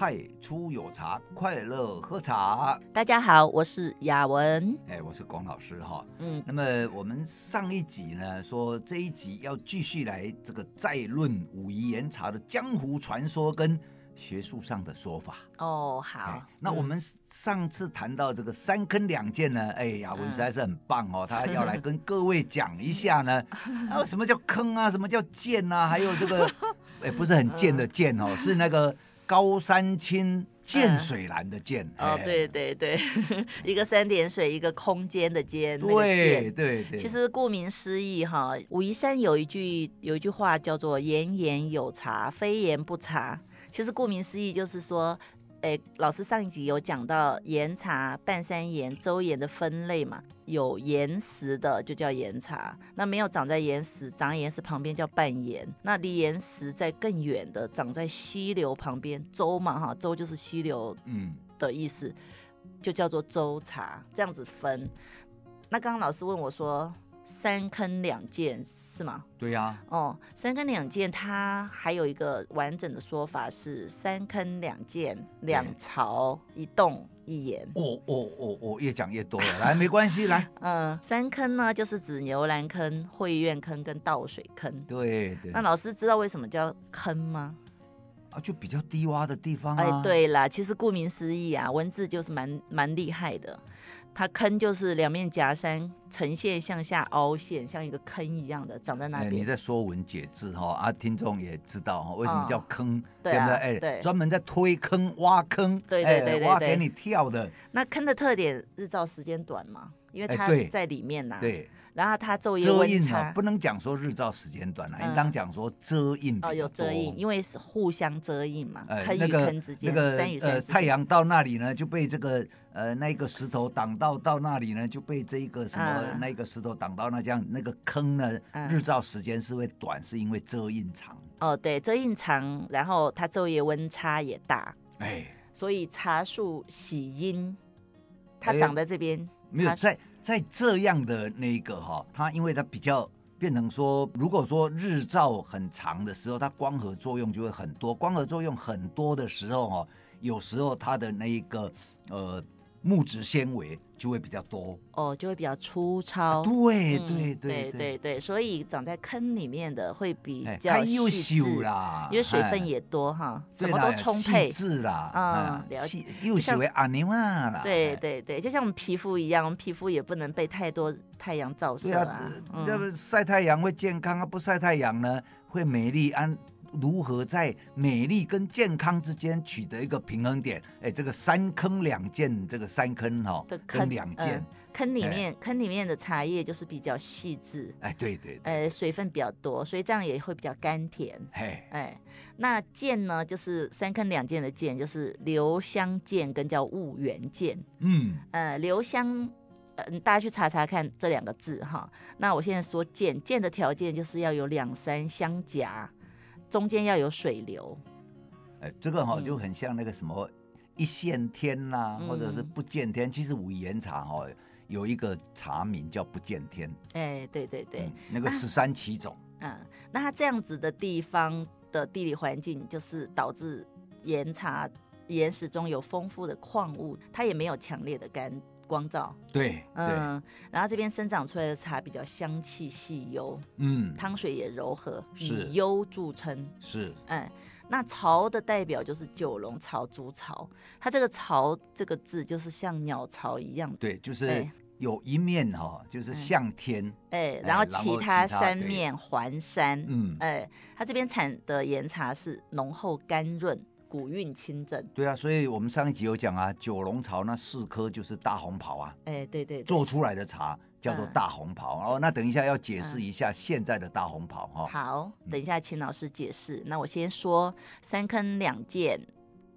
太出有茶，快乐喝茶。大家好，我是雅文，哎，我是龚老师哈。嗯，那么我们上一集呢，说这一集要继续来这个再论武夷岩茶的江湖传说跟学术上的说法。哦，好。那我们上次谈到这个三坑两剑呢，哎，雅文实在是很棒哦，他要来跟各位讲一下呢，啊，什么叫坑啊，什么叫剑啊，还有这个，哎，不是很贱的贱哦，是那个。高山青，涧水蓝的涧、嗯、哦，对对对，一个三点水，一个空间的间，对、那个、对对，对。其实顾名思义哈，武夷山有一句有一句话叫做“言言有茶，非言不茶”。其实顾名思义就是说。哎，老师上一集有讲到岩茶、半山岩、周岩的分类嘛？有岩石的就叫岩茶，那没有长在岩石、长岩石旁边叫半岩。那离岩石在更远的，长在溪流旁边，周嘛哈，周就是溪流，嗯的意思，嗯、就叫做周茶，这样子分。那刚刚老师问我说。三坑两剑是吗？对呀、啊。哦，三坑两剑它还有一个完整的说法是三坑两剑两槽一洞一岩。哦哦哦哦，越讲越多了，来没关系，来。嗯，三坑呢就是指牛栏坑、会院坑跟倒水坑。对对。那老师知道为什么叫坑吗？啊，就比较低洼的地方啊。哎，对啦，其实顾名思义啊，文字就是蛮蛮厉害的。它坑就是两面夹山，呈现向下凹陷，像一个坑一样的长在那边。你在说文解字哈，啊，听众也知道哈，为什么叫坑，哦、对不对？哎，对，专门在推坑、挖坑，对对对，对，挖给你跳的。那坑的特点，日照时间短嘛，因为它在里面呐、啊。对。然后它昼夜遮荫啊，不能讲说日照时间短了，应当讲说遮荫哦，有遮阴，因为是互相遮阴嘛，坑与坑之间，那个山与山呃，太阳到那里呢，就被这个呃那个石头挡到，到那里呢就被这一个什么那个石头挡到，那这样那个坑呢，日照时间是会短，是因为遮阴长。哦，对，遮阴长，然后它昼夜温差也大，哎，所以茶树喜阴，它长在这边没有在。在这样的那一个哈，它因为它比较变成说，如果说日照很长的时候，它光合作用就会很多。光合作用很多的时候哈，有时候它的那一个呃。木质纤维就会比较多哦，就会比较粗糙。啊、对对对对对对，所以长在坑里面的会比较优秀啦，因为水分也多哈，什么都充沛。是啦，嗯，了解。又喜为阿尼玛啦。对对对，就像我们皮肤一样，我们皮肤也不能被太多太阳照射啊。这个晒太阳会健康啊，不晒太阳呢会美丽安。如何在美丽跟健康之间取得一个平衡点？哎，这个三坑两剑，这个三坑哈、哦，跟两剑、呃，坑里面坑里面的茶叶就是比较细致，哎，对对，对，呃，水分比较多，所以这样也会比较甘甜。嘿，哎，那剑呢，就是三坑两剑的剑，就是留香剑跟叫婺源剑。嗯，呃，留香，嗯，大家去查查看这两个字哈。那我现在说剑，剑的条件就是要有两山相夹。中间要有水流，哎，这个哈、哦、就很像那个什么一线天呐、啊嗯，或者是不见天。其实武夷岩茶哈有一个茶名叫不见天。哎，对对对，嗯、那个十三奇种。嗯，那它这样子的地方的地理环境，就是导致岩茶岩石中有丰富的矿物，它也没有强烈的干。光照。对，嗯，然后这边生长出来的茶比较香气细幽，嗯，汤水也柔和，是。以幽著称，是，哎，那巢的代表就是九龙巢、竹巢，它这个巢这个字就是像鸟巢一样，对，就是有一面哈、哦，就是向天，哎，哎然后其他三面环山，嗯，哎，它这边产的岩茶是浓厚甘润。古韵清正，对啊，所以我们上一集有讲啊，九龙巢那四颗就是大红袍啊，哎，对对，对，做出来的茶叫做大红袍。哦、嗯，那等一下要解释一下现在的大红袍哈、嗯。好，等一下请老师解释。那我先说三坑两剑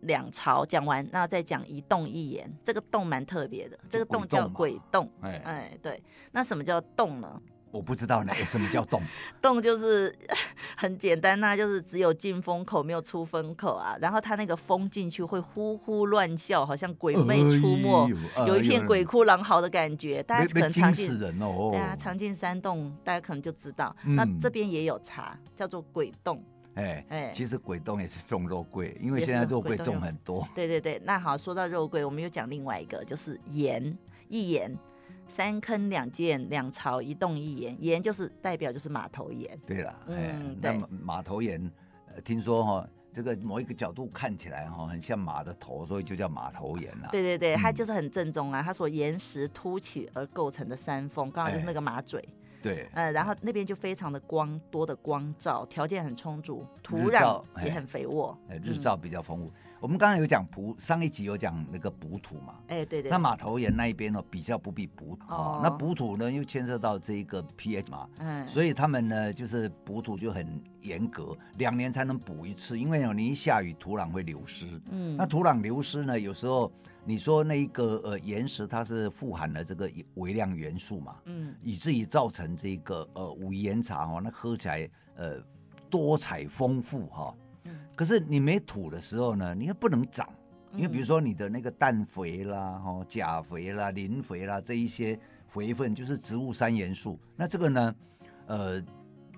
两朝讲完，那再讲一洞一岩。这个洞蛮特别的，这个洞叫鬼洞。哎哎，对，那什么叫洞呢？我不知道呢，什么叫洞？洞就是 很简单呐、啊，就是只有进风口没有出风口啊。然后它那个风进去会呼呼乱叫，好像鬼魅出没，哎、有一片鬼哭狼嚎的感觉。大家可能常进，哦、对啊，常进山洞，大家可能就知道。嗯、那这边也有茶，叫做鬼洞。哎哎，哎其实鬼洞也是种肉桂，因为现在肉桂种很多。对对对，那好，说到肉桂，我们又讲另外一个，就是盐，一盐。三坑两涧两朝一洞一盐，盐就是代表就是马头岩。对了，嗯。那马头盐，呃，听说哈、哦，这个某一个角度看起来哈、哦，很像马的头，所以就叫马头盐了。对对对，它就是很正宗啊，它所岩石凸起而构成的山峰，刚好就是那个马嘴。哎、对。呃，然后那边就非常的光多的光照，条件很充足，土壤也很肥沃，哎，日照比较丰富。嗯我们刚刚有讲补，上一集有讲那个补土嘛，哎、欸、对对，那马头岩那一边呢比较不必补土，哦，那补土呢又牵涉到这一个 pH 嘛，嗯，所以他们呢就是补土就很严格，两年才能补一次，因为你一下雨土壤会流失，嗯，那土壤流失呢，有时候你说那一个呃岩石它是富含了这个微量元素嘛，嗯，以至于造成这个呃武夷岩茶哦，那喝起来呃多彩丰富哈。哦可是你没土的时候呢，你又不能长，因为比如说你的那个氮肥啦、哈钾肥啦、磷肥啦这一些肥分就是植物三元素，那这个呢，呃，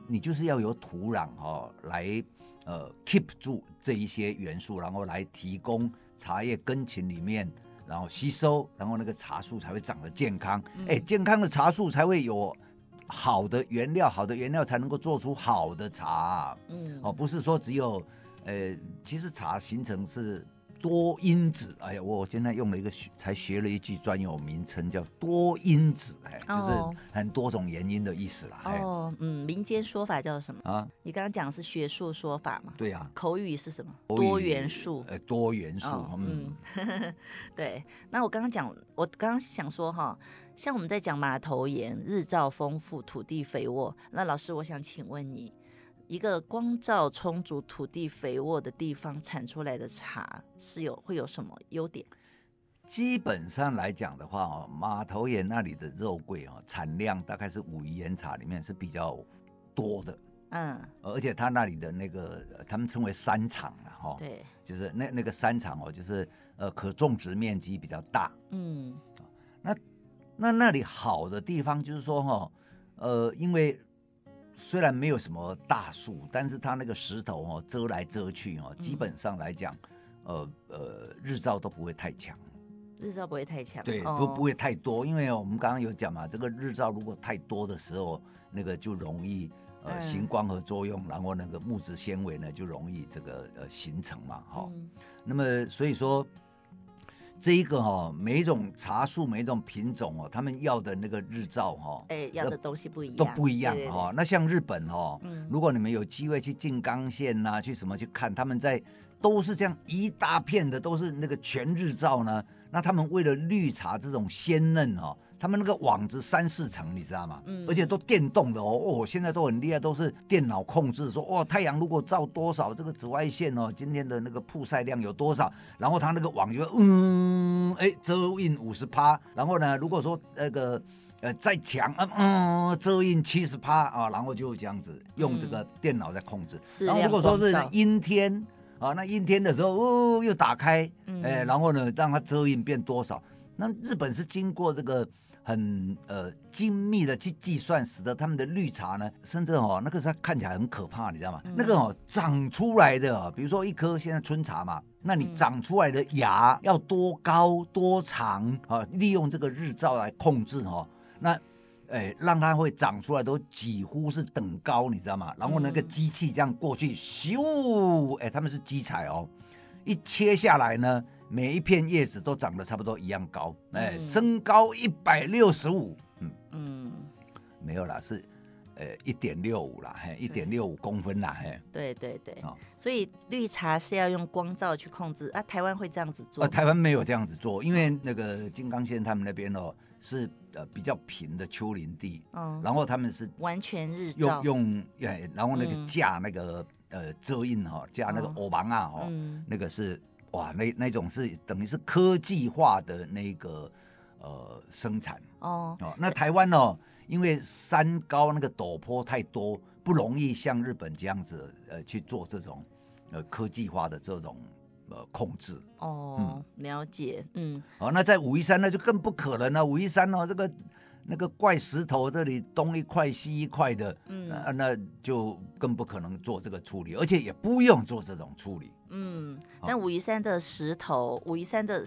你就是要有土壤哈来呃 keep 住这一些元素，然后来提供茶叶根茎里面，然后吸收，然后那个茶树才会长得健康，哎，健康的茶树才会有好的原料，好的原料才能够做出好的茶，嗯，哦，不是说只有。呃，其实茶形成是多因子。哎呀，我现在用了一个学，才学了一句专有名称，叫多因子，哎，就是很多种原因的意思啦。哦，嗯，民间说法叫什么啊？你刚刚讲的是学术说法嘛？对呀。口语是什么？多元素。呃，多元素。哦、嗯，对。那我刚刚讲，我刚刚想说哈，像我们在讲马头岩，日照丰富，土地肥沃。那老师，我想请问你。一个光照充足、土地肥沃的地方产出来的茶是有会有什么优点？基本上来讲的话哦，马头岩那里的肉桂哦，产量大概是武夷岩茶里面是比较多的。嗯，而且它那里的那个他们称为山场了哈。对，就是那那个山场哦，就是呃可种植面积比较大。嗯，那那那里好的地方就是说哈，呃，因为。虽然没有什么大树，但是它那个石头哦，遮来遮去哦，基本上来讲，呃呃，日照都不会太强，日照不会太强，对，不不会太多，因为我们刚刚有讲嘛，这个日照如果太多的时候，那个就容易呃行光合作用，然后那个木质纤维呢就容易这个呃形成嘛，哈，那么所以说。这一个哈、哦，每一种茶树，每一种品种哦，他们要的那个日照哈、哦，哎，要的东西不一样，都不一样哈、哦。那像日本哈、哦，嗯、如果你们有机会去静冈县呐、啊，去什么去看，他们在都是这样一大片的，都是那个全日照呢。那他们为了绿茶这种鲜嫩哈、哦。他们那个网子三四层，你知道吗？嗯，而且都电动的哦，哦，现在都很厉害，都是电脑控制，说哦，太阳如果照多少，这个紫外线哦，今天的那个曝晒量有多少，然后它那个网就会嗯，哎，遮阴五十趴，然后呢，如果说那个呃再强，嗯嗯，遮阴七十趴啊，然后就这样子用这个电脑在控制。嗯、然后如果说是阴天啊，那阴天的时候哦又打开，哎，然后呢让它遮阴变多少？那日本是经过这个。很呃精密的去计算，使得他们的绿茶呢，甚至哦那个它看起来很可怕，你知道吗？嗯、那个哦长出来的、哦，比如说一颗现在春茶嘛，那你长出来的芽要多高多长啊？利用这个日照来控制哦，那哎让它会长出来都几乎是等高，你知道吗？然后那个机器这样过去咻，哎他们是机采哦，一切下来呢。每一片叶子都长得差不多一样高，哎、嗯，身高一百六十五，嗯。嗯，没有啦，是呃一点六五啦，嘿，一点六五公分啦，嘿，对对对，哦、所以绿茶是要用光照去控制啊，台湾会这样子做？呃，台湾没有这样子做，因为那个金刚县他们那边哦是呃比较平的丘陵地，嗯，然后他们是完全日照。用用，哎，然后那个架那个、嗯、呃遮荫哈，架那个欧芒啊哈，嗯、那个是。哇，那那种是等于是科技化的那个呃生产哦哦，那台湾哦，因为山高那个陡坡太多，不容易像日本这样子呃去做这种呃科技化的这种呃控制哦，嗯、了解，嗯，哦，那在武夷山那就更不可能了，武夷山哦，这个那个怪石头这里东一块西一块的，嗯、呃，那就更不可能做这个处理，而且也不用做这种处理。嗯，但武夷山的石头，武夷山的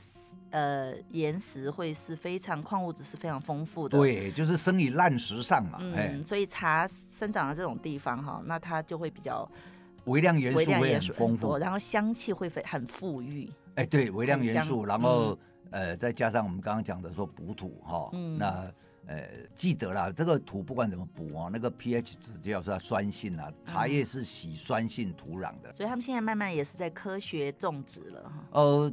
呃岩石会是非常矿物质是非常丰富的。对，就是生于烂石上嘛。嗯，所以茶生长的这种地方哈，那它就会比较微量元素会很丰富，然后香气会非很富裕。哎，对，微量元素，然后、嗯、呃再加上我们刚刚讲的说补土哈，嗯、那。呃，记得啦，这个土不管怎么补哦，那个 pH 值就要是它酸性啊，茶叶是喜酸性土壤的，嗯，所以他们现在慢慢也是在科学种植了哈。呃，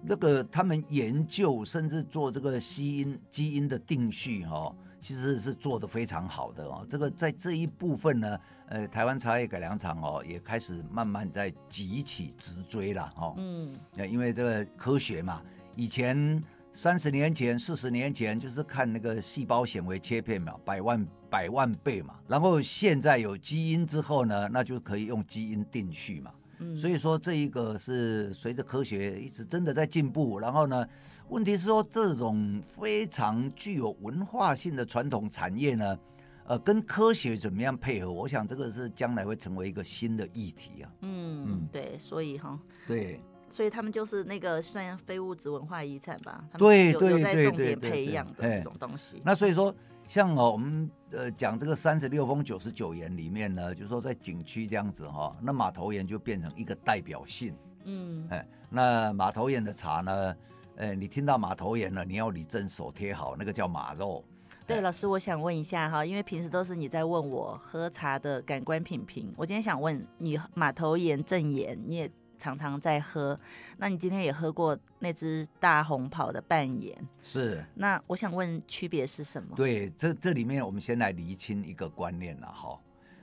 那个他们研究甚至做这个基因基因的定序哈，哦，其实是做的非常好的哦。这个在这一部分呢，呃，台湾茶叶改良场哦也开始慢慢在急起直追了哦。嗯，因为这个科学嘛，以前。三十年前、四十年前，就是看那个细胞显微切片嘛，百万百万倍嘛。然后现在有基因之后呢，那就可以用基因定序嘛。嗯，所以说这一个是随着科学一直真的在进步。然后呢，问题是说这种非常具有文化性的传统产业呢，呃，跟科学怎么样配合？我想这个是将来会成为一个新的议题啊。嗯嗯，对，所以哈，对。所以他们就是那个算非物质文化遗产吧？对对对对对，培养的这种东西。那所以说，像哦，我们呃讲这个三十六峰九十九岩里面呢，就是说在景区这样子哈、哦，那马头岩就变成一个代表性。嗯，哎，那马头岩的茶呢，呃，你听到马头岩了，你要你正手贴好，那个叫马肉。对，老师，我想问一下哈，因为平时都是你在问我喝茶的感官品评，我今天想问你马头岩正岩，你也。常常在喝，那你今天也喝过那只大红袍的半岩？是。那我想问区别是什么？对，这这里面我们先来厘清一个观念了哈。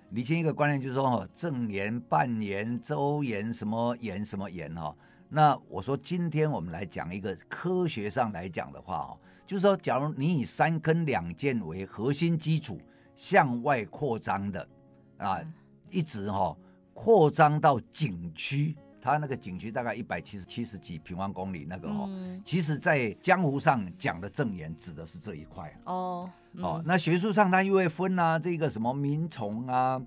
厘清一个观念就是说哦，正岩、半岩、周岩什么岩什么岩哈。那我说今天我们来讲一个科学上来讲的话哦，就是说，假如你以三根两件为核心基础向外扩张的啊，嗯、一直哈扩张到景区。它那个景区大概一百七十七十几平方公里，那个哦，嗯、其实，在江湖上讲的正言指的是这一块哦。嗯、哦，那学术上它又会分啊，这个什么民从啊，嗯、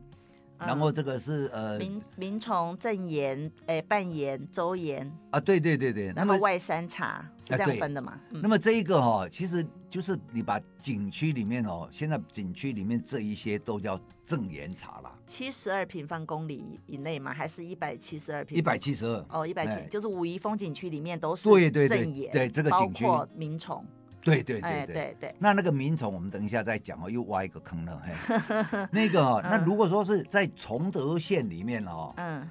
然后这个是呃明明崇正岩，哎，半岩周岩啊，对对对对，然后外山茶是这样分的嘛？嗯、那么这一个哦，其实就是你把景区里面哦，现在景区里面这一些都叫。正岩茶啦，七十二平方公里以内嘛？还是一百七十二平？一百七十二哦，一百七，哎、就是武夷风景区里面都是对对正岩，对，对，对这个景区包括明崇，对对对对，哎、对对。那那个明崇，我们等一下再讲哦，又挖一个坑了。嘿，那个、哦，那如果说是在崇德县里面哦，嗯，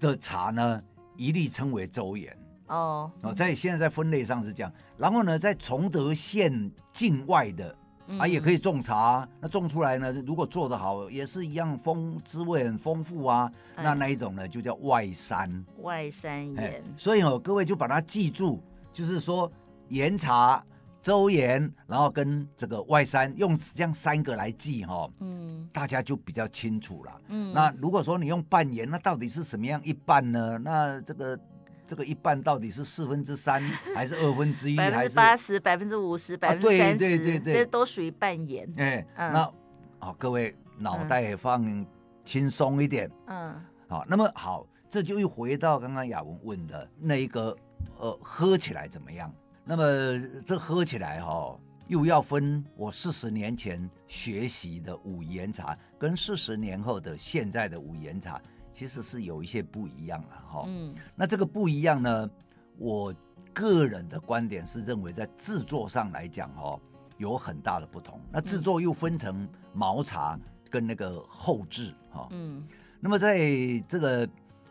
的茶呢，一律称为周岩哦哦，在现在在分类上是这样。然后呢，在崇德县境外的。啊，也可以种茶，那种出来呢，如果做得好，也是一样丰滋味很丰富啊。嗯、那那一种呢，就叫外山。外山岩。所以哦，各位就把它记住，就是说岩茶、周岩，然后跟这个外山，用这样三个来记哈、哦。嗯。大家就比较清楚了。嗯。那如果说你用半岩，那到底是什么样一半呢？那这个。这个一半到底是四分之三 还是二分之一？还是八十、百分之五十、百分之三十？对对对对，这都属于半岩。哎，嗯、那好，各位脑袋放轻松一点。嗯，好，那么好，这就又回到刚刚雅文问的那一个，呃，喝起来怎么样？那么这喝起来哈、哦，又要分我四十年前学习的武夷岩茶，跟四十年后的现在的武夷岩茶。其实是有一些不一样的哈，嗯，那这个不一样呢，我个人的观点是认为在制作上来讲哦，有很大的不同。那制作又分成毛茶跟那个后制哈，嗯，那么在这个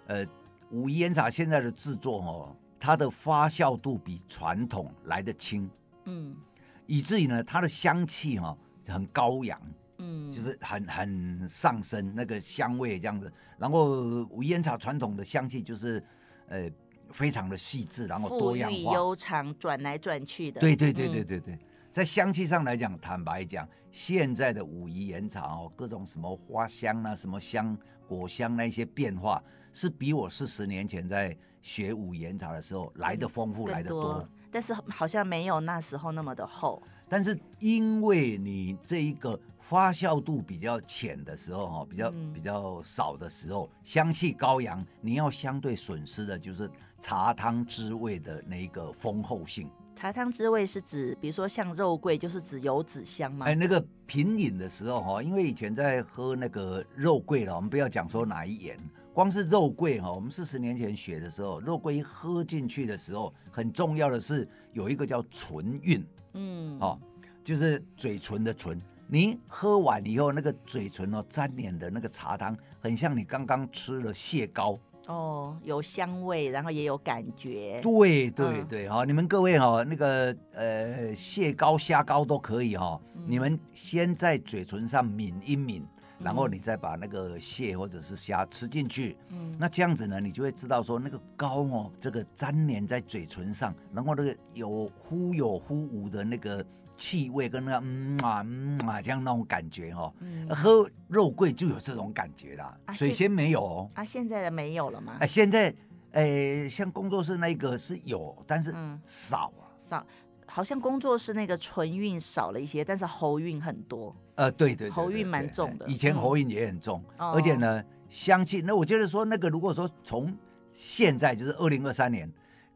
呃武夷岩茶现在的制作哦，它的发酵度比传统来得轻，嗯，以至于呢它的香气哈很高扬。嗯，就是很很上升那个香味这样子，然后武夷岩茶传统的香气就是，呃，非常的细致，然后多样化、悠长，转来转去的。对对对对对对，嗯、在香气上来讲，坦白讲，现在的武夷岩茶哦，各种什么花香啊，什么香果香那些变化，是比我四十年前在学武夷岩茶的时候来的丰富，来的多。但是好像没有那时候那么的厚。但是因为你这一个发酵度比较浅的时候，哈，比较、嗯、比较少的时候，香气高扬，你要相对损失的就是茶汤滋味的那一个丰厚性。茶汤滋味是指，比如说像肉桂，就是指油脂香吗？哎，那个品饮的时候哈，因为以前在喝那个肉桂了，我们不要讲说哪一年，光是肉桂哈，我们四十年前学的时候，肉桂一喝进去的时候，很重要的是有一个叫唇韵，嗯，哦，就是嘴唇的唇，你喝完以后，那个嘴唇哦沾黏的那个茶汤，很像你刚刚吃了蟹膏。哦，有香味，然后也有感觉。对对对，哈、嗯，你们各位哈，那个呃蟹膏、虾膏都可以哈。嗯、你们先在嘴唇上抿一抿，然后你再把那个蟹或者是虾吃进去。嗯，那这样子呢，你就会知道说那个膏哦，这个粘连在嘴唇上，然后那个有忽有忽无的那个。气味跟那个嗯啊嗯啊这样那种感觉哈、哦，嗯、喝肉桂就有这种感觉啦。啊、水仙没有哦。啊，现在的没有了吗？哎、啊，现在，诶、欸，像工作室那个是有，但是少啊。嗯、少，好像工作室那个唇韵少了一些，但是喉韵很多。呃，对对，对，对，喉韵蛮重的。以前喉韵也很重，嗯、而且呢，香气。那我觉得说那个，如果说从现在就是二零二三年，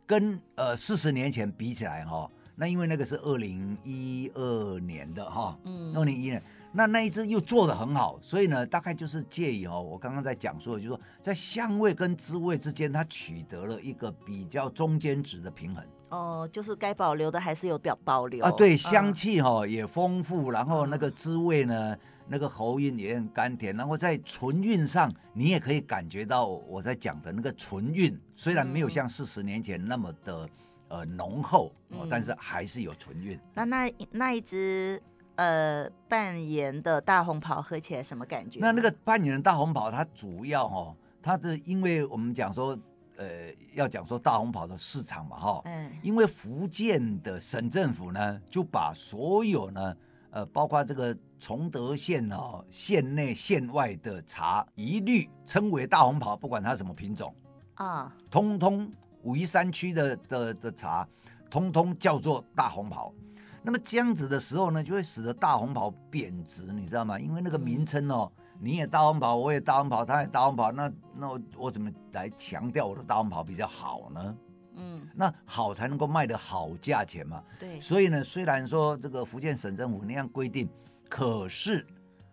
跟呃四十年前比起来哈、哦。那因为那个是二零一二年的哈，嗯，二零一二年，那那一支又做的很好，所以呢，大概就是介于哦，我刚刚在讲述的，就是说在香味跟滋味之间，它取得了一个比较中间值的平衡。哦，就是该保留的还是有表保留啊，对，香气哈也丰富，然后那个滋味呢，那个喉韵也很甘甜，然后在唇韵上，你也可以感觉到我在讲的那个唇韵，虽然没有像四十年前那么的。呃，浓厚，哦，但是还是有醇韵。那那那一只呃半盐的大红袍喝起来什么感觉？那那个半盐的大红袍，它主要哦，它是因为我们讲说，呃，要讲说大红袍的市场嘛，哈，嗯，因为福建的省政府呢，就把所有呢，呃，包括这个崇德县哦，县内县外的茶，一律称为大红袍，不管它什么品种啊，通通。武夷山区的的的茶，通通叫做大红袍。那么这样子的时候呢，就会使得大红袍贬值，你知道吗？因为那个名称哦，你也大红袍，我也大红袍，他也大红袍，那那我，我怎么来强调我的大红袍比较好呢？嗯，那好才能够卖得好价钱嘛。对，所以呢，虽然说这个福建省政府那样规定，可是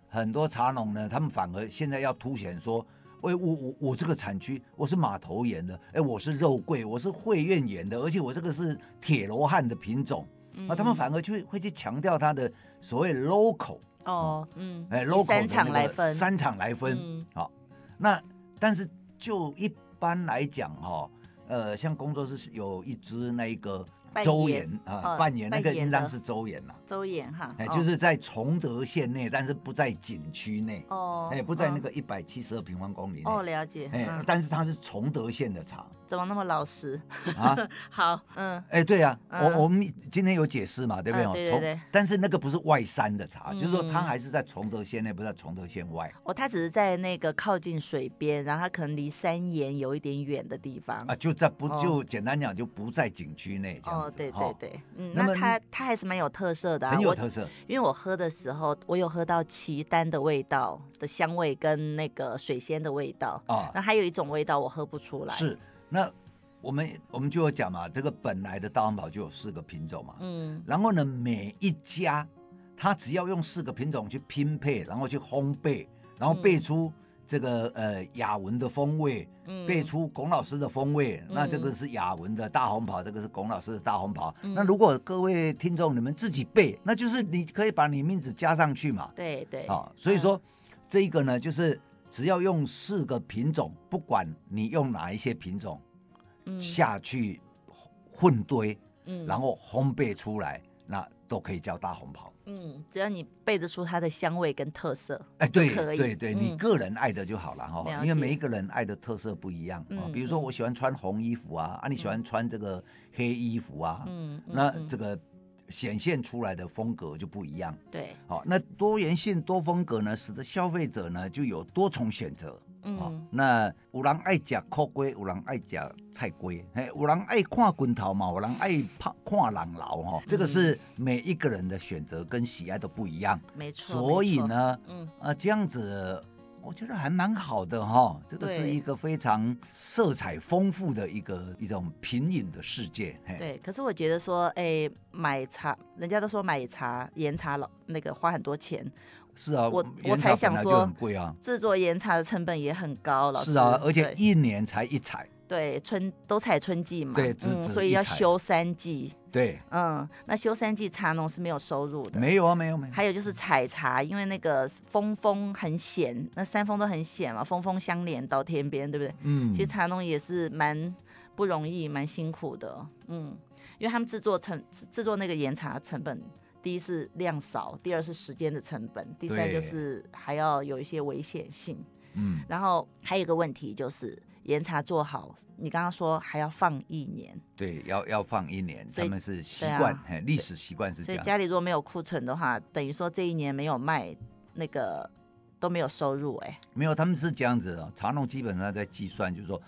很多茶农呢，他们反而现在要凸显说。我我我我这个产区我是马头岩的，哎，我是肉桂，我是惠苑岩的，而且我这个是铁罗汉的品种，嗯、啊，他们反而就会会去强调它的所谓 local 哦，嗯，哎，local 三场来分，三场来分，好，那但是就一般来讲哈、哦，呃，像工作室有一支那一个。周岩啊，扮演那个应当是周岩呐。周岩哈，哎，就是在崇德县内，但是不在景区内哦，哎，不在那个一百七十二平方公里内。哦，了解。哎，但是它是崇德县的茶。怎么那么老实啊？好，嗯，哎，对啊，我我们今天有解释嘛，对不对？对。但是那个不是外山的茶，就是说它还是在崇德县内，不在崇德县外。哦，它只是在那个靠近水边，然后它可能离山岩有一点远的地方啊，就在不就简单讲就不在景区内这样子。哦，对对对，嗯，那它它还是蛮有特色的，很有特色。因为我喝的时候，我有喝到奇丹的味道的香味跟那个水仙的味道啊，那还有一种味道我喝不出来。是那。我们我们就有讲嘛，这个本来的大红袍就有四个品种嘛，嗯，然后呢，每一家他只要用四个品种去拼配，然后去烘焙，然后焙出这个、嗯、呃雅文的风味，嗯，背出龚老师的风味，嗯、那这个是雅文的大红袍，这个是龚老师的大红袍。嗯、那如果各位听众你们自己背，那就是你可以把你名字加上去嘛，对对，啊，所以说、嗯、这一个呢，就是只要用四个品种，不管你用哪一些品种。下去混堆，嗯，然后烘焙出来，那都可以叫大红袍。嗯，只要你背得出它的香味跟特色，哎，对，对对，你个人爱的就好了哈，因为每一个人爱的特色不一样啊。比如说我喜欢穿红衣服啊，啊，你喜欢穿这个黑衣服啊，嗯，那这个显现出来的风格就不一样。对，好，那多元性多风格呢，使得消费者呢就有多重选择。嗯、哦，那有人爱吃苦瓜，有人爱吃菜瓜，嘿，有人爱看滚头嘛，有人爱看看人老哈，这个是每一个人的选择跟喜爱都不一样，没错。所以呢，嗯，啊，这样子。我觉得还蛮好的哈，这个是一个非常色彩丰富的一个一种品饮的世界。对，可是我觉得说，哎、欸，买茶，人家都说买茶岩茶老那个花很多钱。是啊，我我才想说，很贵啊，制作岩茶的成本也很高，老师。是啊，而且一年才一采。对，春都采春季嘛，对，嗯，所以要休三季。对，嗯，那休三季茶农是没有收入的。没有啊，没有没有。还有就是采茶，因为那个峰峰很险，那山峰都很险嘛，峰峰相连到天边，对不对？嗯。其实茶农也是蛮不容易，蛮辛苦的。嗯，因为他们制作成制作那个岩茶成本，第一是量少，第二是时间的成本，第三就是还要有一些危险性。嗯。然后还有一个问题就是。岩茶做好，你刚刚说还要放一年，对，要要放一年，他们是习惯，历、啊、史习惯是这样。所以家里如果没有库存的话，等于说这一年没有卖，那个都没有收入，哎，没有，他们是这样子的，茶农基本上在计算，就是说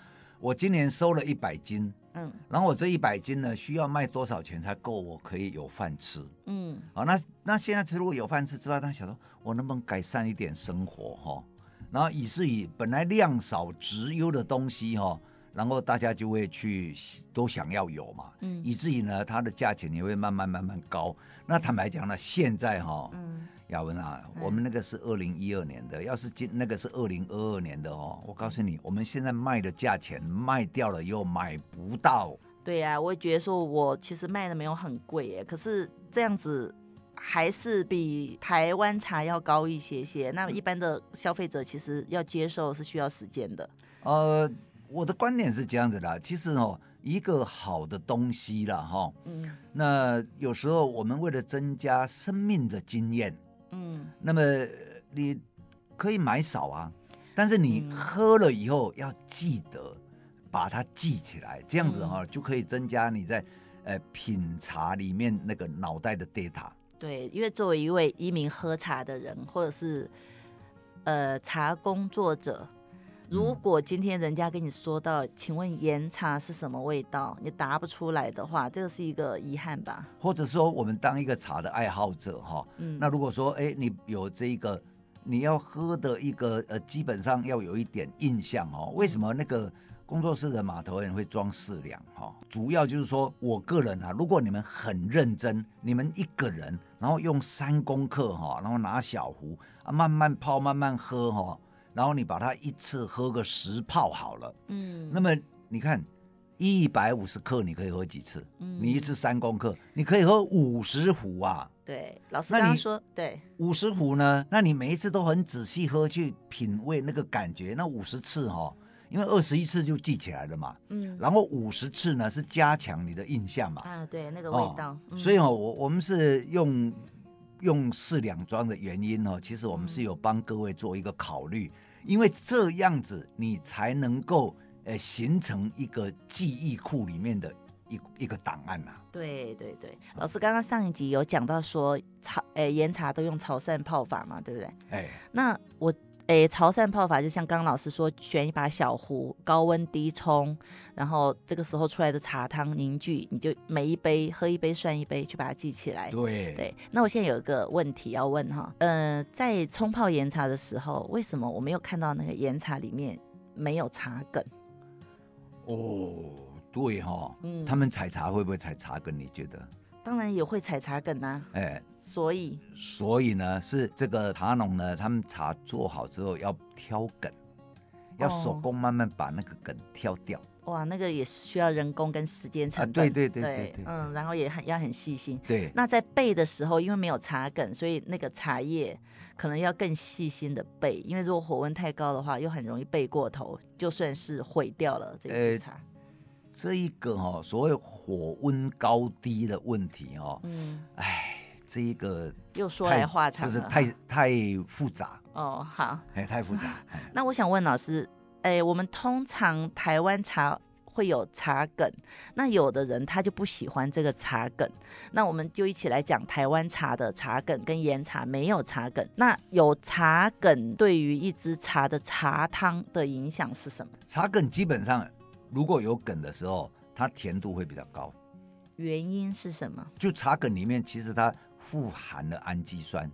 我今年收了一百斤，嗯，然后我这一百斤呢，需要卖多少钱才够我可以有饭吃，嗯，好，那那现在如果有饭吃之外，他想说我能不能改善一点生活，哈。然后以至于本来量少质优的东西哈，然后大家就会去都想要有嘛，嗯，以至于呢，它的价钱也会慢慢慢慢高。那坦白讲呢，现在哈，嗯，雅文啊，我们那个是二零一二年的，要是今那个是二零二二年的哦，我告诉你，我们现在卖的价钱卖掉了以后买不到。对呀，我也觉得说我其实卖的没有很贵耶，可是这样子。还是比台湾茶要高一些些。那一般的消费者其实要接受是需要时间的。呃，我的观点是这样子的，其实哦，一个好的东西了哈，嗯，那有时候我们为了增加生命的经验，嗯，那么你可以买少啊，但是你喝了以后要记得把它记起来，这样子哈就可以增加你在呃品茶里面那个脑袋的 data。对，因为作为一位一名喝茶的人，或者是呃茶工作者，如果今天人家跟你说到，请问岩茶是什么味道，你答不出来的话，这个是一个遗憾吧？或者说，我们当一个茶的爱好者哈，嗯，那如果说，哎，你有这一个你要喝的一个呃，基本上要有一点印象哦，为什么那个？工作室的码头人会装四两哈，主要就是说我个人啊，如果你们很认真，你们一个人，然后用三公克哈，然后拿小壶啊慢慢泡慢慢喝哈，然后你把它一次喝个十泡好了，嗯，那么你看一百五十克你可以喝几次？嗯，你一次三公克，你可以喝五十壶啊。对，老师刚刚说对。五十壶呢，那你每一次都很仔细喝去品味那个感觉，那五十次哈。因为二十一次就记起来了嘛，嗯，然后五十次呢是加强你的印象嘛，啊，对，那个味道，哦嗯、所以哦，我我们是用用四两装的原因哦，其实我们是有帮各位做一个考虑，嗯、因为这样子你才能够呃形成一个记忆库里面的一一个档案呐、啊。对对对，老师刚刚上一集有讲到说潮诶岩茶都用潮汕泡法嘛，对不对？哎，那我。诶，潮汕泡法就像刚刚老师说，选一把小壶，高温低冲，然后这个时候出来的茶汤凝聚，你就每一杯喝一杯算一杯，去把它记起来。对对。那我现在有一个问题要问哈，呃，在冲泡岩茶的时候，为什么我没有看到那个岩茶里面没有茶梗？哦，对哈，嗯，他们采茶会不会采茶梗？你觉得？当然也会采茶梗啊。哎。所以，所以呢，是这个茶农呢，他们茶做好之后要挑梗，要手工慢慢把那个梗挑掉。哦、哇，那个也需要人工跟时间成本。对对对对对，对。嗯，然后也很要很细心。对。那在焙的时候，因为没有茶梗，所以那个茶叶可能要更细心的焙，因为如果火温太高的话，又很容易焙过头，就算是毁掉了这支茶。呃、这一个哈、哦，所谓火温高低的问题哦，嗯，哎。这一个又说来话长，就是太太复杂哦。好，哎，太复杂。那我想问老师，哎，我们通常台湾茶会有茶梗，那有的人他就不喜欢这个茶梗，那我们就一起来讲台湾茶的茶梗跟岩茶没有茶梗。那有茶梗对于一支茶的茶汤的影响是什么？茶梗基本上如果有梗的时候，它甜度会比较高。原因是什么？就茶梗里面其实它富含了氨基酸。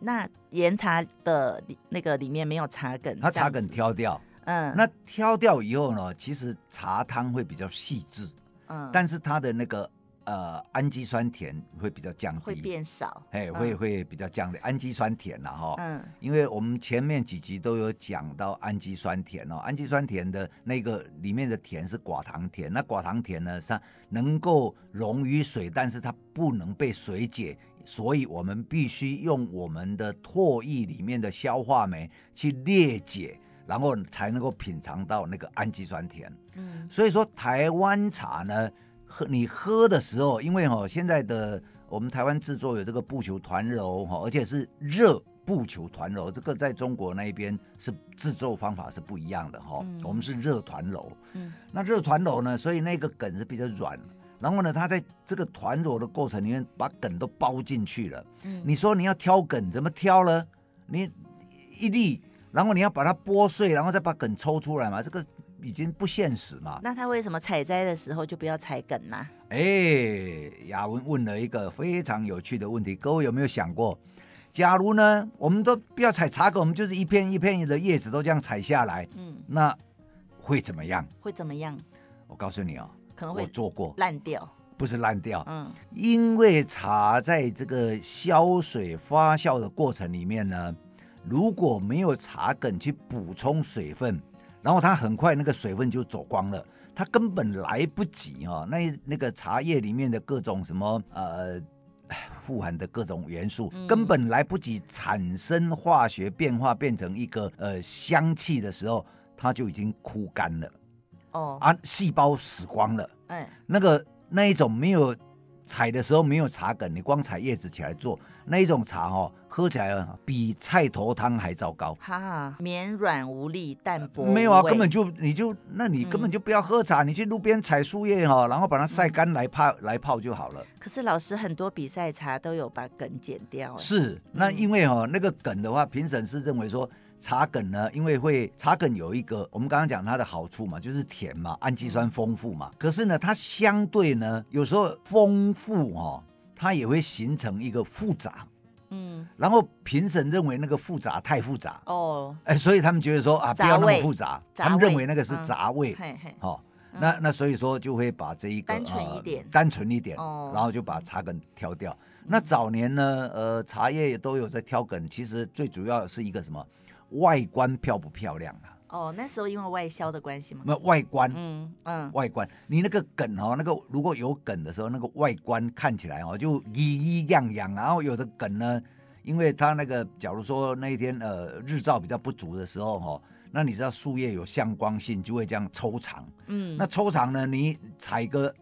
那岩茶的那个里面没有茶梗，它茶梗挑掉。嗯，那挑掉以后呢，其实茶汤会比较细致，嗯，但是它的那个呃氨基酸甜会比较降低，会变少，哎，会会比较降低。氨基酸甜了哈，嗯，因为我们前面几集都有讲到氨基酸甜哦，氨基酸甜的那个里面的甜是寡糖甜，那寡糖甜呢，它能够溶于水，但是它不能被水解，所以我们必须用我们的唾液里面的消化酶去裂解。然后才能够品尝到那个氨基酸甜，嗯，所以说台湾茶呢，喝你喝的时候，因为哈、哦、现在的我们台湾制作有这个不求团揉哈，而且是热不求团揉，这个在中国那边是制作方法是不一样的哈，嗯、我们是热团揉，嗯，那热团揉呢，所以那个梗是比较软，然后呢，它在这个团揉的过程里面把梗都包进去了，嗯，你说你要挑梗怎么挑呢？你一粒。然后你要把它剥碎，然后再把梗抽出来嘛，这个已经不现实嘛。那他为什么采摘的时候就不要采梗呢？哎，雅文问了一个非常有趣的问题，各位有没有想过，假如呢，我们都不要采茶梗，我们就是一片一片的叶子都这样采下来，嗯，那会怎么样？会怎么样？我告诉你哦，可能会我做过烂掉，不是烂掉，嗯，因为茶在这个消水发酵的过程里面呢。如果没有茶梗去补充水分，然后它很快那个水分就走光了，它根本来不及啊、哦！那那个茶叶里面的各种什么呃富含的各种元素，嗯、根本来不及产生化学变化变成一个呃香气的时候，它就已经枯干了。哦，啊，细胞死光了。哎，那个那一种没有采的时候没有茶梗，你光采叶子起来做那一种茶哦。喝起来比菜头汤还糟糕，哈哈，绵软无力，淡薄。没有啊，根本就你就那你根本就不要喝茶，嗯、你去路边采树叶哈，然后把它晒干来泡、嗯、来泡就好了。可是老师很多比赛茶都有把梗剪掉。是，那因为哈那个梗的话，评审是认为说茶梗呢，因为会茶梗有一个我们刚刚讲它的好处嘛，就是甜嘛，氨基酸丰富嘛。可是呢，它相对呢有时候丰富哦，它也会形成一个复杂。嗯，然后评审认为那个复杂太复杂。哦，哎，所以他们觉得说啊，不要那么复杂，他们认为那个是杂味，嘿嘿，哦，那那所以说就会把这一个单纯一点，单纯一点，然后就把茶梗挑掉。那早年呢，呃，茶叶也都有在挑梗，其实最主要是一个什么，外观漂不漂亮啊？哦，那时候因为外销的关系吗？那外观，嗯嗯，外观，你那个梗哦，那个如果有梗的时候，那个外观看起来哦，就一一样样。然后有的梗呢，因为它那个，假如说那一天呃日照比较不足的时候哦，那你知道树叶有向光性，就会这样抽长。嗯，那抽长呢，你采个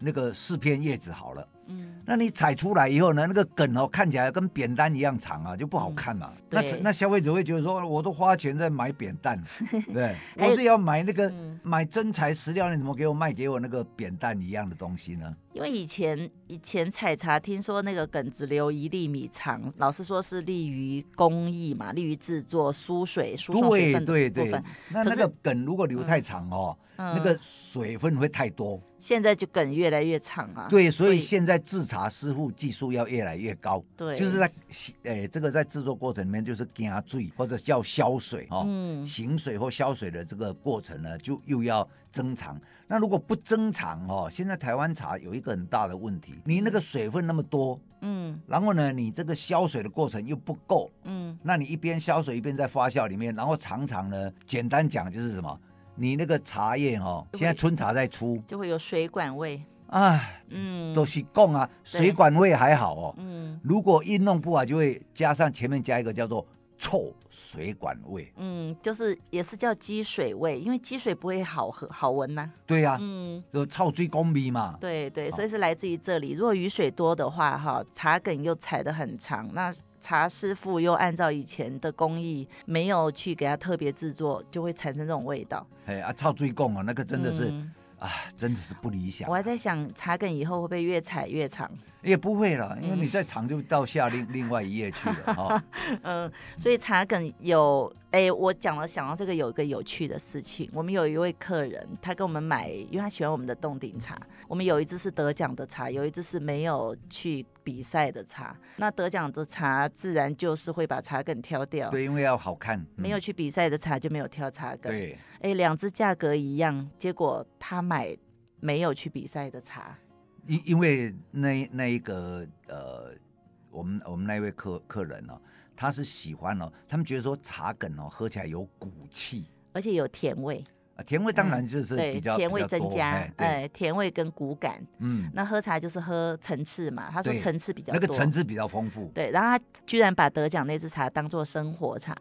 那个四片叶子好了。嗯，那你采出来以后呢，那个梗哦看起来跟扁担一样长啊，就不好看嘛。嗯、那那消费者会觉得说，我都花钱在买扁担，对，我是要买那个、嗯、买真材实料，你怎么给我卖给我那个扁担一样的东西呢？因为以前以前采茶，听说那个梗只留一粒米长，老师说是利于工艺嘛，利于制作疏水输送水分的部分。对对对，那那个梗如果留太长哦，嗯、那个水分会太多。现在就梗越来越长啊，对，所以现在制茶师傅技术要越来越高，对，就是在诶、欸、这个在制作过程里面就是加水或者叫消水哦，嗯，醒水或消水的这个过程呢，就又要增长。那如果不增长哦，现在台湾茶有一个很大的问题，你那个水分那么多，嗯，然后呢，你这个消水的过程又不够，嗯，那你一边消水一边在发酵里面，然后常常呢，简单讲就是什么？你那个茶叶哈，现在春茶在出，就会有水管味。啊，嗯，都是供啊，水管味还好哦。嗯，如果一弄不好，就会加上前面加一个叫做臭水管味。嗯，就是也是叫积水味，因为积水不会好喝好闻呐。对呀，嗯，就臭水公味嘛。对对，所以是来自于这里。如果雨水多的话，哈，茶梗又采得很长，那。茶师傅又按照以前的工艺，没有去给他特别制作，就会产生这种味道。哎啊，超追贡啊，那个真的是，啊，真的是不理想。我还在想茶梗以后会不会越采越长？也不会了，因为你再长就到下另另外一页去了哈。嗯，所以茶梗有，哎，我讲了想到这个有一个有趣的事情，我们有一位客人，他跟我们买，因为他喜欢我们的洞顶茶，我们有一支是得奖的茶，有一支是没有去比赛的茶。那得奖的茶自然就是会把茶梗挑掉，对，因为要好看。嗯、没有去比赛的茶就没有挑茶梗。对，哎，两只价格一样，结果他买没有去比赛的茶。因因为那那一个呃，我们我们那位客客人哦，他是喜欢哦，他们觉得说茶梗哦喝起来有骨气，而且有甜味。啊，甜味当然就是比较、嗯、甜味增加，哎，哎，甜味跟骨感，嗯，那喝茶就是喝层次嘛，他说层次比较多，那个层次比较丰富，对，然后他居然把得奖那支茶当做生活茶。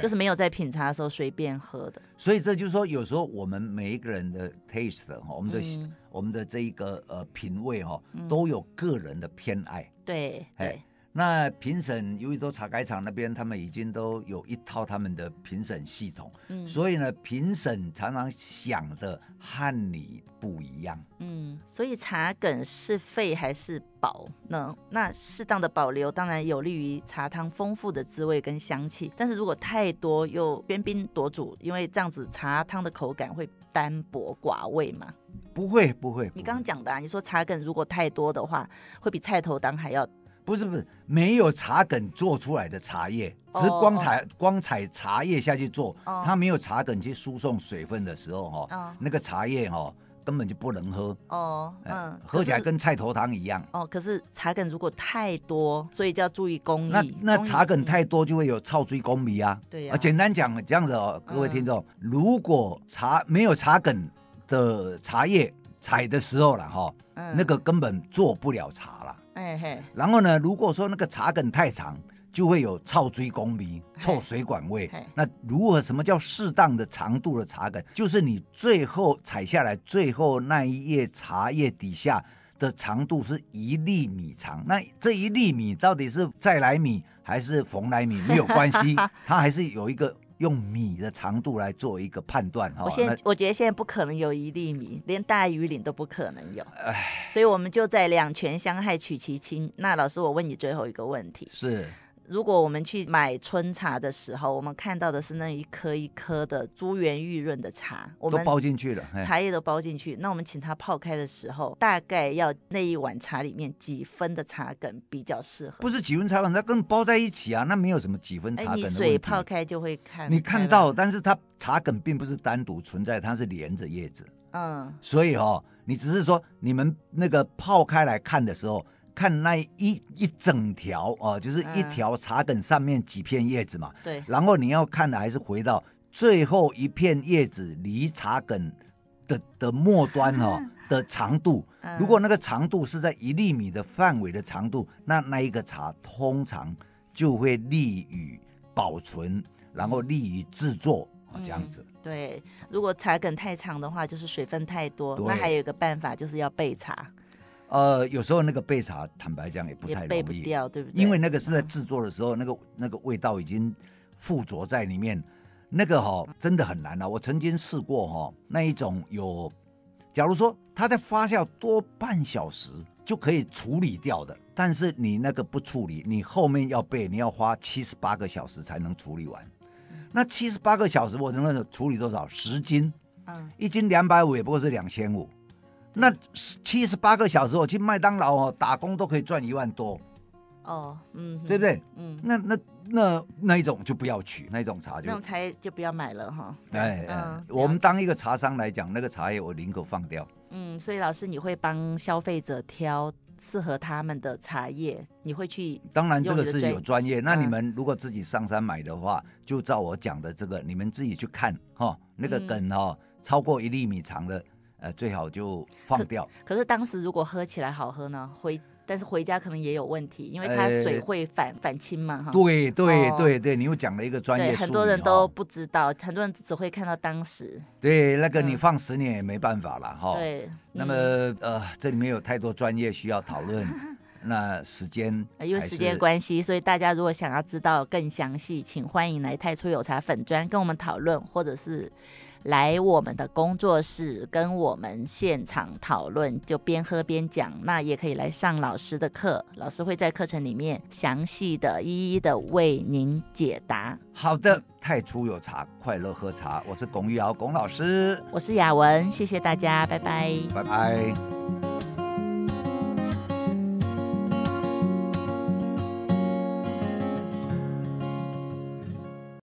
就是没有在品茶的时候随便喝的，所以这就是说，有时候我们每一个人的 taste 哈，我们的、嗯、我们的这一个呃品味哈，都有个人的偏爱。对对。那评审由于都茶改厂那边，他们已经都有一套他们的评审系统，嗯，所以呢，评审常常想的和你不一样，嗯，所以茶梗是废还是宝呢？那适当的保留当然有利于茶汤丰富的滋味跟香气，但是如果太多又喧宾夺主，因为这样子茶汤的口感会单薄寡味嘛？不会不会，你刚刚讲的啊，你说茶梗如果太多的话，会比菜头当还要。不是不是，没有茶梗做出来的茶叶，只是光采、oh, oh. 光采茶叶下去做，oh. 它没有茶梗去输送水分的时候，哈、oh. 哦，那个茶叶哈、哦、根本就不能喝。哦、oh. 嗯，喝起来跟菜头汤一样。哦，可是茶梗如果太多，所以就要注意工艺。那那茶梗太多就会有臭水功味啊。对呀、啊。简单讲这样子哦，各位听众，嗯、如果茶没有茶梗的茶叶采的时候了哈，嗯、那个根本做不了茶。哎嘿，然后呢，如果说那个茶梗太长，就会有臭水功味、臭水管味。那如何？什么叫适当的长度的茶梗？就是你最后采下来，最后那一叶茶叶底下的长度是一粒米长。那这一粒米到底是再来米还是蓬莱米没有关系，它还是有一个。用米的长度来做一个判断哈，我现我觉得现在不可能有一粒米，连大鱼岭都不可能有，唉，所以我们就在两全相害取其轻。那老师，我问你最后一个问题是。如果我们去买春茶的时候，我们看到的是那一颗一颗的珠圆玉润的茶，我们都包进去了，茶叶都包进去。那我们请它泡开的时候，大概要那一碗茶里面几分的茶梗比较适合？不是几分茶梗，它跟包在一起啊，那没有什么几分茶梗。你水泡开就会看，你看到，但是它茶梗并不是单独存在，它是连着叶子。嗯，所以哦，你只是说你们那个泡开来看的时候。看那一一整条哦，就是一条茶梗上面几片叶子嘛。对。然后你要看的还是回到最后一片叶子离茶梗的的末端哦的长度。如果那个长度是在一厘米的范围的长度，那那一个茶通常就会利于保存，然后利于制作啊这样子。对。如果茶梗太长的话，就是水分太多。那还有一个办法，就是要备茶。呃，有时候那个备茶，坦白讲也不太容易，掉，对不对？因为那个是在制作的时候，嗯、那个那个味道已经附着在里面，那个哈、哦、真的很难啊。我曾经试过哈、哦，那一种有，假如说它在发酵多半小时就可以处理掉的，但是你那个不处理，你后面要备，你要花七十八个小时才能处理完。嗯、那七十八个小时，我能够处理多少？十斤，嗯，一斤两百五，也不过是两千五。那七十八个小时，我去麦当劳哦打工都可以赚一万多，哦，嗯，对不对？嗯，那那那那一种就不要取，那一种茶就那种茶就不要买了哈。哎哎，我们当一个茶商来讲，那个茶叶我宁可放掉。嗯，所以老师你会帮消费者挑适合他们的茶叶，你会去？当然这个是有专业。那你们如果自己上山买的话，就照我讲的这个，你们自己去看哈，那个梗哦超过一厘米长的。呃，最好就放掉。可，可是当时如果喝起来好喝呢？回但是回家可能也有问题，因为它水会反、呃、反清嘛，哈。对对对对，你又讲了一个专业术语。很多人都不知道，很多人只会看到当时。对，那个你放十年也没办法了，哈、嗯。对。那么呃，这里面有太多专业需要讨论，那时间因为时间关系，所以大家如果想要知道更详细，请欢迎来太初有茶粉砖跟我们讨论，或者是。来我们的工作室跟我们现场讨论，就边喝边讲。那也可以来上老师的课，老师会在课程里面详细的、一一的为您解答。好的，太初有茶，快乐喝茶。我是龚玉瑶龚老师，我是雅文，谢谢大家，拜拜，拜拜。